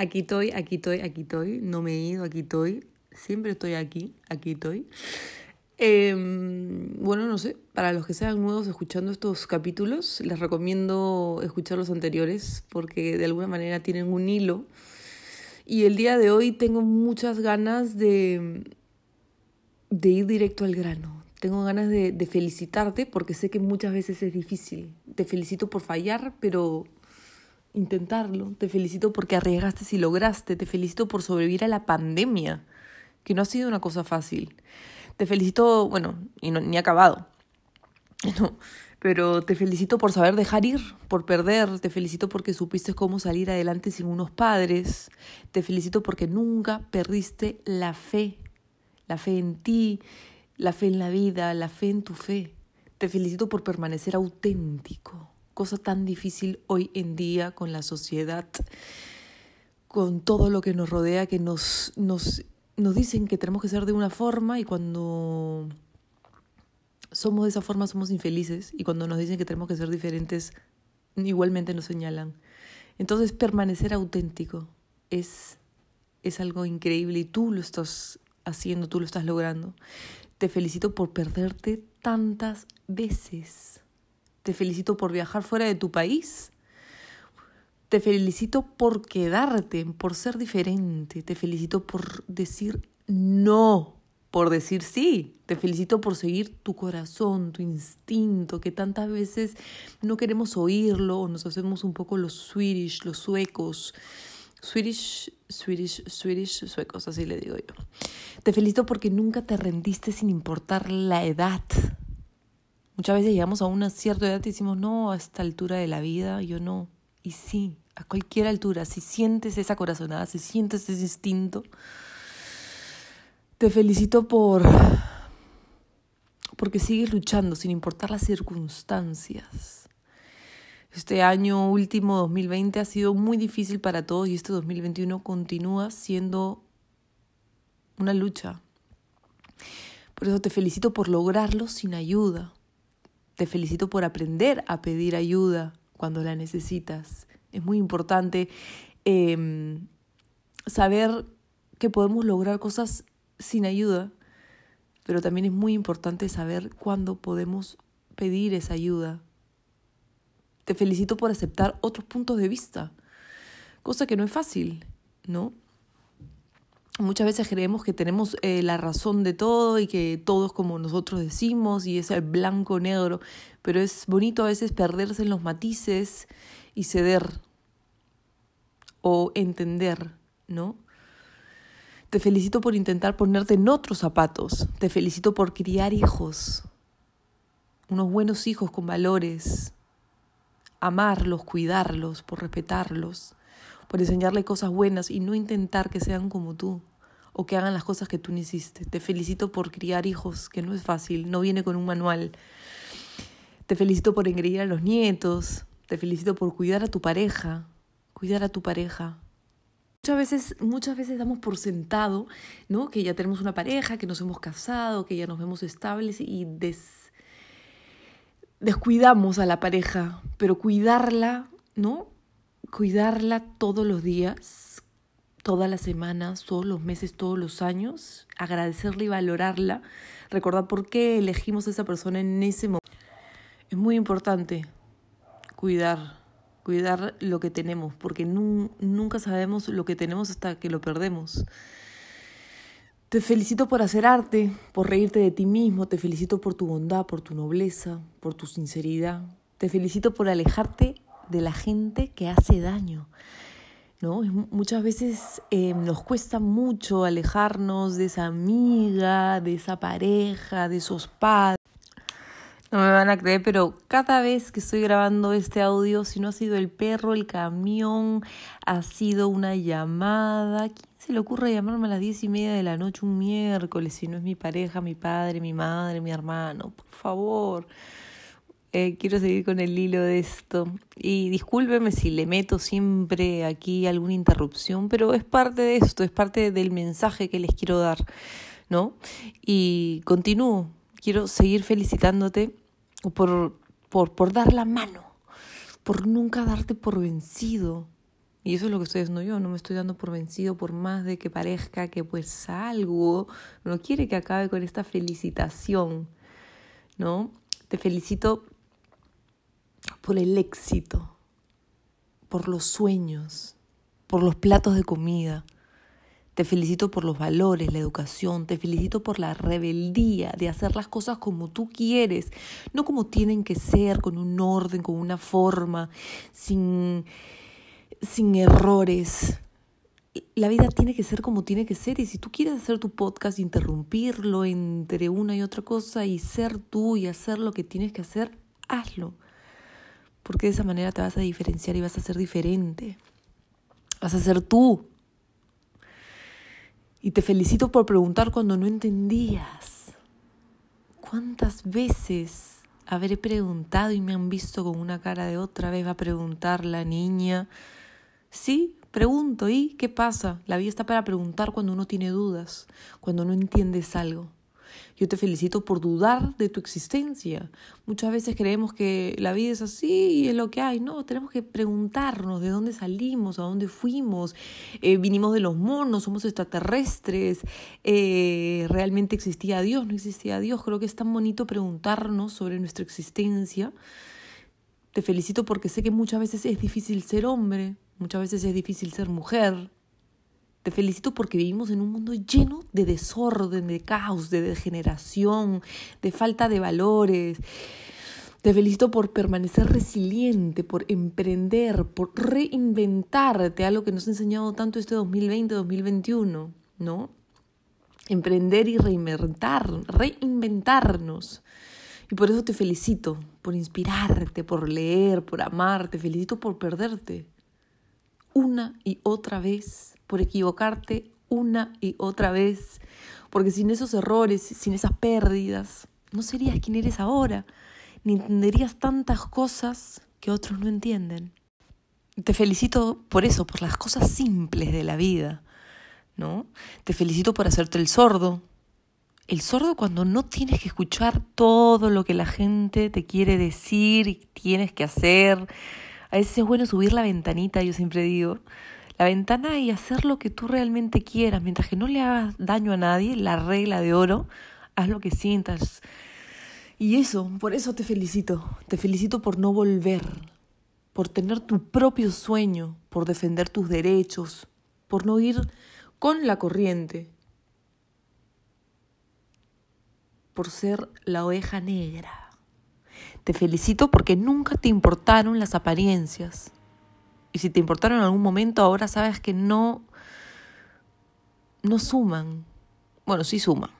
Aquí estoy, aquí estoy, aquí estoy. No me he ido, aquí estoy. Siempre estoy aquí, aquí estoy. Em, bueno, no sé, para los que sean nuevos escuchando estos capítulos, les recomiendo escuchar los anteriores porque de alguna manera tienen un hilo. Y el día de hoy tengo muchas ganas de, de ir directo al grano. Tengo ganas de, de felicitarte porque sé que muchas veces es difícil. Te felicito por fallar, pero intentarlo. Te felicito porque arriesgaste y lograste. Te felicito por sobrevivir a la pandemia, que no ha sido una cosa fácil. Te felicito, bueno, y no, ni acabado. No, pero te felicito por saber dejar ir, por perder. Te felicito porque supiste cómo salir adelante sin unos padres. Te felicito porque nunca perdiste la fe. La fe en ti, la fe en la vida, la fe en tu fe. Te felicito por permanecer auténtico cosa tan difícil hoy en día con la sociedad, con todo lo que nos rodea, que nos, nos, nos dicen que tenemos que ser de una forma y cuando somos de esa forma somos infelices y cuando nos dicen que tenemos que ser diferentes igualmente nos señalan. Entonces permanecer auténtico es, es algo increíble y tú lo estás haciendo, tú lo estás logrando. Te felicito por perderte tantas veces. Te felicito por viajar fuera de tu país. Te felicito por quedarte, por ser diferente. Te felicito por decir no, por decir sí. Te felicito por seguir tu corazón, tu instinto, que tantas veces no queremos oírlo o nos hacemos un poco los Swedish, los suecos. Swedish, Swedish, Swedish, suecos, así le digo yo. Te felicito porque nunca te rendiste sin importar la edad. Muchas veces llegamos a una cierta edad y decimos, no, a esta altura de la vida, yo no. Y sí, a cualquier altura, si sientes esa corazonada, si sientes ese instinto, te felicito por porque sigues luchando sin importar las circunstancias. Este año último 2020 ha sido muy difícil para todos y este 2021 continúa siendo una lucha. Por eso te felicito por lograrlo sin ayuda. Te felicito por aprender a pedir ayuda cuando la necesitas. Es muy importante eh, saber que podemos lograr cosas sin ayuda, pero también es muy importante saber cuándo podemos pedir esa ayuda. Te felicito por aceptar otros puntos de vista, cosa que no es fácil, ¿no? Muchas veces creemos que tenemos eh, la razón de todo y que todo es como nosotros decimos y es el blanco-negro, pero es bonito a veces perderse en los matices y ceder o entender, ¿no? Te felicito por intentar ponerte en otros zapatos, te felicito por criar hijos, unos buenos hijos con valores, amarlos, cuidarlos, por respetarlos, por enseñarle cosas buenas y no intentar que sean como tú o que hagan las cosas que tú no hiciste. Te felicito por criar hijos, que no es fácil, no viene con un manual. Te felicito por engreír a los nietos, te felicito por cuidar a tu pareja, cuidar a tu pareja. Muchas veces, muchas veces damos por sentado, ¿no? Que ya tenemos una pareja, que nos hemos casado, que ya nos vemos estables y des, descuidamos a la pareja, pero cuidarla, ¿no? Cuidarla todos los días, todas las semanas, todos los meses, todos los años, agradecerla y valorarla, recordar por qué elegimos a esa persona en ese momento. Es muy importante cuidar, cuidar lo que tenemos, porque nunca sabemos lo que tenemos hasta que lo perdemos. Te felicito por hacer arte, por reírte de ti mismo, te felicito por tu bondad, por tu nobleza, por tu sinceridad. Te felicito por alejarte de la gente que hace daño. ¿No? Muchas veces eh, nos cuesta mucho alejarnos de esa amiga, de esa pareja, de esos padres. No me van a creer, pero cada vez que estoy grabando este audio, si no ha sido el perro, el camión, ha sido una llamada. ¿Quién se le ocurre llamarme a las diez y media de la noche un miércoles si no es mi pareja, mi padre, mi madre, mi hermano? Por favor. Eh, quiero seguir con el hilo de esto. Y discúlpeme si le meto siempre aquí alguna interrupción, pero es parte de esto, es parte del mensaje que les quiero dar, ¿no? Y continúo. Quiero seguir felicitándote por, por, por dar la mano, por nunca darte por vencido, Y eso es lo que estoy haciendo yo, no me estoy dando por vencido por más de que parezca que pues algo no quiere que acabe con esta felicitación, ¿no? Te felicito por el éxito, por los sueños, por los platos de comida. Te felicito por los valores, la educación, te felicito por la rebeldía de hacer las cosas como tú quieres, no como tienen que ser, con un orden, con una forma, sin sin errores. La vida tiene que ser como tiene que ser y si tú quieres hacer tu podcast, interrumpirlo entre una y otra cosa y ser tú y hacer lo que tienes que hacer, hazlo. Porque de esa manera te vas a diferenciar y vas a ser diferente. Vas a ser tú. Y te felicito por preguntar cuando no entendías. ¿Cuántas veces habré preguntado y me han visto con una cara de otra vez va a preguntar la niña? Sí, pregunto, ¿y qué pasa? La vida está para preguntar cuando uno tiene dudas, cuando no entiendes algo. Yo te felicito por dudar de tu existencia. Muchas veces creemos que la vida es así y es lo que hay. No, tenemos que preguntarnos de dónde salimos, a dónde fuimos, eh, vinimos de los monos, somos extraterrestres, eh, realmente existía Dios, no existía Dios. Creo que es tan bonito preguntarnos sobre nuestra existencia. Te felicito porque sé que muchas veces es difícil ser hombre, Muchas veces es difícil ser mujer. Te felicito porque vivimos en un mundo lleno de desorden, de caos, de degeneración, de falta de valores. Te felicito por permanecer resiliente, por emprender, por reinventarte, algo que nos ha enseñado tanto este 2020-2021, ¿no? Emprender y reinventar, reinventarnos. Y por eso te felicito, por inspirarte, por leer, por amar, te felicito por perderte una y otra vez, por equivocarte una y otra vez, porque sin esos errores, sin esas pérdidas, no serías quien eres ahora, ni entenderías tantas cosas que otros no entienden. Te felicito por eso, por las cosas simples de la vida, ¿no? Te felicito por hacerte el sordo. El sordo cuando no tienes que escuchar todo lo que la gente te quiere decir y tienes que hacer, a veces es bueno subir la ventanita, yo siempre digo, la ventana y hacer lo que tú realmente quieras, mientras que no le hagas daño a nadie, la regla de oro, haz lo que sientas. Y eso, por eso te felicito, te felicito por no volver, por tener tu propio sueño, por defender tus derechos, por no ir con la corriente, por ser la oveja negra. Te felicito porque nunca te importaron las apariencias. Y si te importaron en algún momento, ahora sabes que no, no suman. Bueno, sí suman.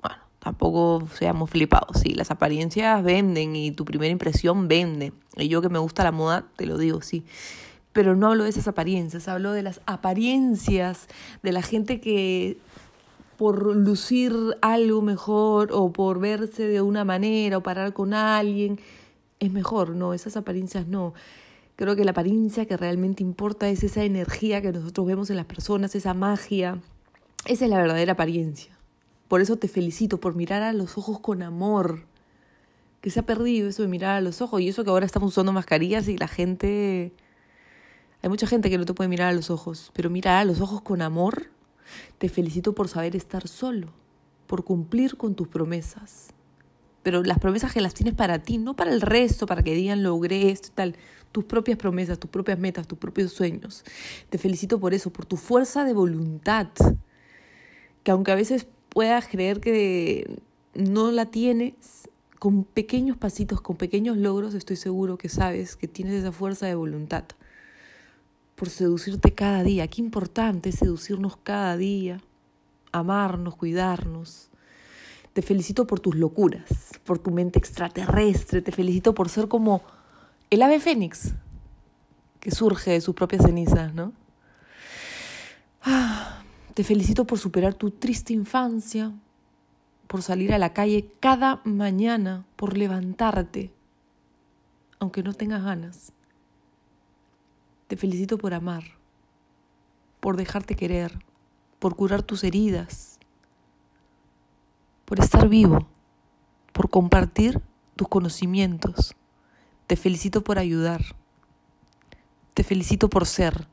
Bueno, tampoco seamos flipados. Sí, las apariencias venden y tu primera impresión vende. Y yo que me gusta la moda, te lo digo, sí. Pero no hablo de esas apariencias, hablo de las apariencias de la gente que por lucir algo mejor o por verse de una manera o parar con alguien, es mejor, no, esas apariencias no. Creo que la apariencia que realmente importa es esa energía que nosotros vemos en las personas, esa magia. Esa es la verdadera apariencia. Por eso te felicito por mirar a los ojos con amor. Que se ha perdido eso de mirar a los ojos. Y eso que ahora estamos usando mascarillas y la gente... Hay mucha gente que no te puede mirar a los ojos. Pero mirar a los ojos con amor te felicito por saber estar solo, por cumplir con tus promesas. Pero las promesas que las tienes para ti, no para el resto, para que digan logré esto y tal. Tus propias promesas, tus propias metas, tus propios sueños. Te felicito por eso, por tu fuerza de voluntad. Que aunque a veces puedas creer que no la tienes, con pequeños pasitos, con pequeños logros, estoy seguro que sabes que tienes esa fuerza de voluntad por seducirte cada día. Qué importante es seducirnos cada día, amarnos, cuidarnos. Te felicito por tus locuras, por tu mente extraterrestre. Te felicito por ser como el ave fénix que surge de sus propias cenizas, ¿no? Ah, te felicito por superar tu triste infancia, por salir a la calle cada mañana, por levantarte, aunque no tengas ganas. Te felicito por amar, por dejarte querer, por curar tus heridas, por estar vivo, por compartir tus conocimientos. Te felicito por ayudar. Te felicito por ser.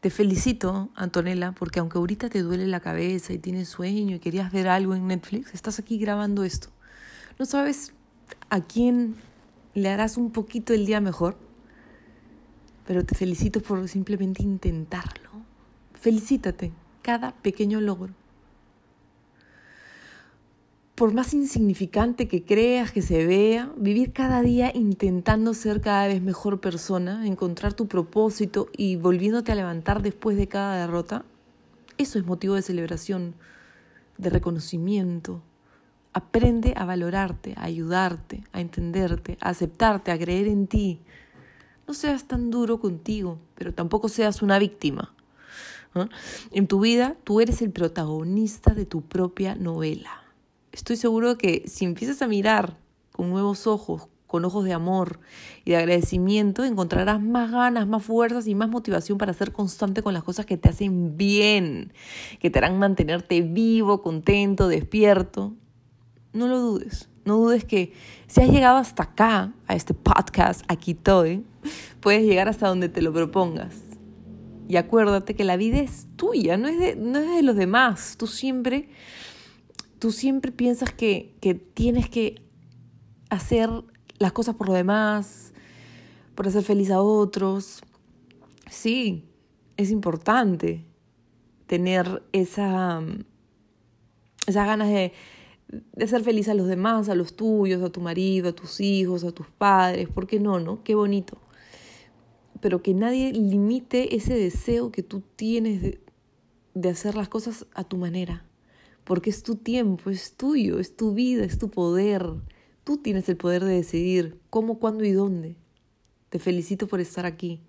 Te felicito, Antonella, porque aunque ahorita te duele la cabeza y tienes sueño y querías ver algo en Netflix, estás aquí grabando esto. No sabes a quién le harás un poquito el día mejor, pero te felicito por simplemente intentarlo. Felicítate cada pequeño logro por más insignificante que creas que se vea, vivir cada día intentando ser cada vez mejor persona, encontrar tu propósito y volviéndote a levantar después de cada derrota, eso es motivo de celebración, de reconocimiento. Aprende a valorarte, a ayudarte, a entenderte, a aceptarte, a creer en ti. No seas tan duro contigo, pero tampoco seas una víctima. En tu vida, tú eres el protagonista de tu propia novela estoy seguro que si empiezas a mirar con nuevos ojos, con ojos de amor y de agradecimiento, encontrarás más ganas, más fuerzas y más motivación para ser constante con las cosas que te hacen bien, que te harán mantenerte vivo, contento, despierto. No lo dudes, no dudes que si has llegado hasta acá, a este podcast, aquí estoy, puedes llegar hasta donde te lo propongas. Y acuérdate que la vida es tuya, no es de, no es de los demás. Tú siempre tú siempre piensas que, tienes que hacer las cosas por lo demás, por hacer feliz a otros. Sí, es importante tener esa, esas ganas de, de ser feliz a los demás, a los tuyos, a tu marido, a tus hijos, a tus padres. ¿Por qué no, no? Qué bonito. Pero que nadie limite ese deseo que tú tienes de, de hacer las cosas a tu manera porque es tu tiempo, es tuyo, es tu vida, es tu poder. Tú tienes el poder de decidir cómo, cuándo y dónde. Te felicito por estar aquí.